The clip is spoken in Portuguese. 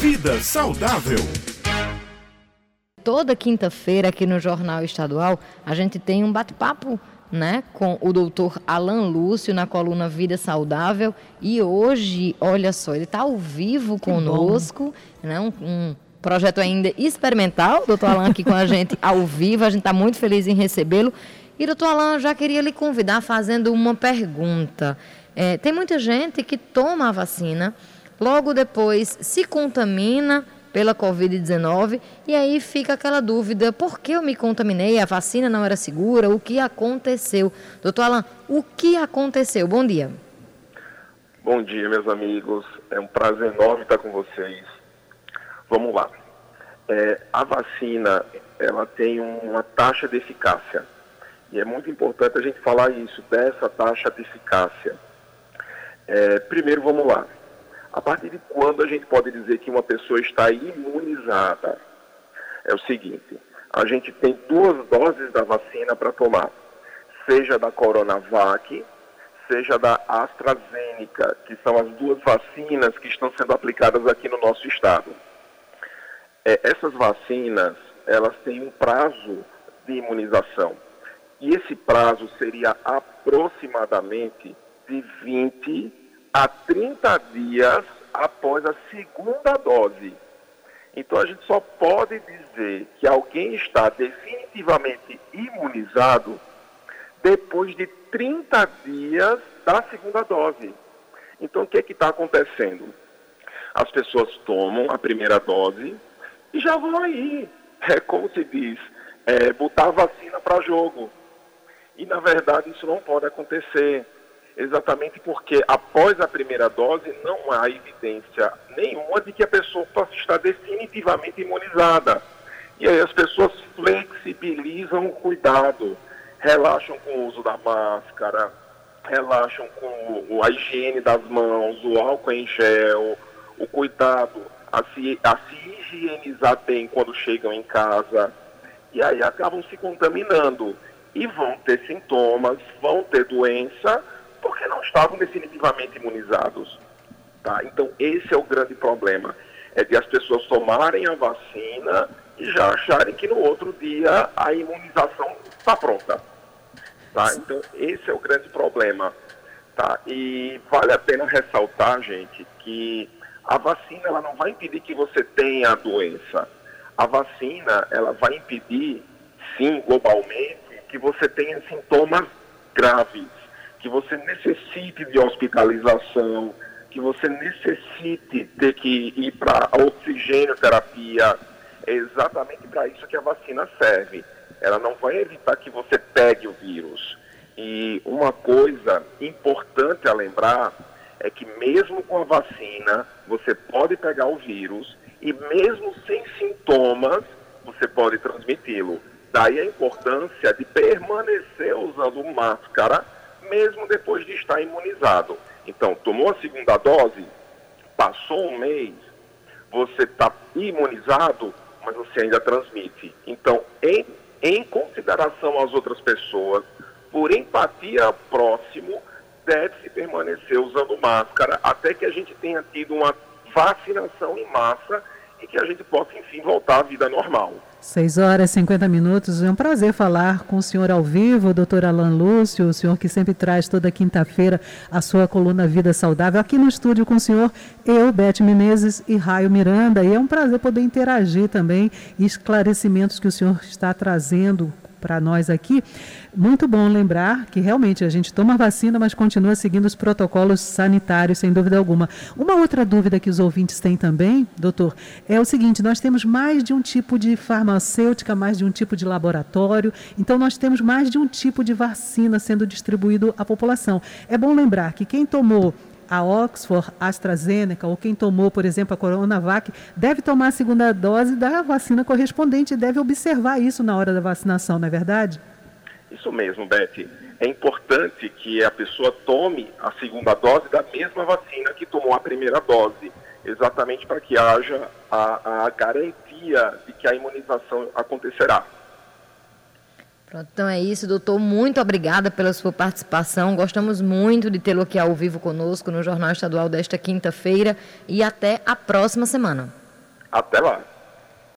Vida Saudável. Toda quinta-feira aqui no Jornal Estadual a gente tem um bate-papo né, com o doutor Alan Lúcio na coluna Vida Saudável. E hoje, olha só, ele está ao vivo que conosco, né, um, um, projeto ainda experimental, doutor Alan aqui com a gente ao vivo, a gente está muito feliz em recebê-lo. E, doutor Alan, já queria lhe convidar fazendo uma pergunta. É, tem muita gente que toma a vacina, logo depois se contamina pela Covid-19 e aí fica aquela dúvida: por que eu me contaminei? A vacina não era segura? O que aconteceu? Doutor Alan, o que aconteceu? Bom dia. Bom dia, meus amigos. É um prazer enorme estar com vocês. Vamos lá. É, a vacina ela tem uma taxa de eficácia e é muito importante a gente falar isso dessa taxa de eficácia. É, primeiro, vamos lá. A partir de quando a gente pode dizer que uma pessoa está imunizada? É o seguinte: a gente tem duas doses da vacina para tomar, seja da Coronavac, seja da AstraZeneca, que são as duas vacinas que estão sendo aplicadas aqui no nosso estado. É, essas vacinas, elas têm um prazo de imunização. E esse prazo seria aproximadamente de 20 a 30 dias após a segunda dose. Então a gente só pode dizer que alguém está definitivamente imunizado depois de 30 dias da segunda dose. Então o que é que está acontecendo? As pessoas tomam a primeira dose e já vão aí, é como se diz, é, botar vacina para jogo. E na verdade isso não pode acontecer exatamente porque após a primeira dose não há evidência nenhuma de que a pessoa possa estar definitivamente imunizada. E aí as pessoas flexibilizam o cuidado, relaxam com o uso da máscara, relaxam com a higiene das mãos, o álcool em gel, o cuidado a se, a se higienizar bem quando chegam em casa. E aí acabam se contaminando e vão ter sintomas, vão ter doença, porque não estavam definitivamente imunizados. Tá? Então, esse é o grande problema, é de as pessoas tomarem a vacina e já acharem que no outro dia a imunização está pronta. Tá? Então, esse é o grande problema. Tá? E vale a pena ressaltar, gente, que a vacina ela não vai impedir que você tenha a doença. A vacina ela vai impedir, sim, globalmente, que você tenha sintomas graves que você necessite de hospitalização, que você necessite ter que ir para oxigênio terapia. É exatamente para isso que a vacina serve. Ela não vai evitar que você pegue o vírus. E uma coisa importante a lembrar é que mesmo com a vacina, você pode pegar o vírus e mesmo sem sintomas, você pode transmiti-lo. Daí a importância de permanecer usando máscara mesmo depois de estar imunizado. Então, tomou a segunda dose, passou um mês, você está imunizado, mas você ainda transmite. Então, em, em consideração às outras pessoas, por empatia próximo, deve-se permanecer usando máscara até que a gente tenha tido uma vacinação em massa e que a gente possa, enfim, voltar à vida normal. 6 horas e 50 minutos. É um prazer falar com o senhor ao vivo, doutor Alan Lúcio, o senhor que sempre traz toda quinta-feira a sua coluna Vida Saudável. Aqui no estúdio com o senhor, eu, Beth Menezes e Raio Miranda. E é um prazer poder interagir também esclarecimentos que o senhor está trazendo para nós aqui. Muito bom lembrar que realmente a gente toma vacina, mas continua seguindo os protocolos sanitários, sem dúvida alguma. Uma outra dúvida que os ouvintes têm também, doutor, é o seguinte: nós temos mais de um tipo de farmacêutica, mais de um tipo de laboratório, então nós temos mais de um tipo de vacina sendo distribuído à população. É bom lembrar que quem tomou a Oxford, AstraZeneca, ou quem tomou, por exemplo, a Coronavac, deve tomar a segunda dose da vacina correspondente e deve observar isso na hora da vacinação, não é verdade? Isso mesmo, Beth. É importante que a pessoa tome a segunda dose da mesma vacina que tomou a primeira dose, exatamente para que haja a, a garantia de que a imunização acontecerá. Pronto, então é isso, doutor. Muito obrigada pela sua participação. Gostamos muito de tê-lo aqui ao vivo conosco no Jornal Estadual desta quinta-feira e até a próxima semana. Até lá.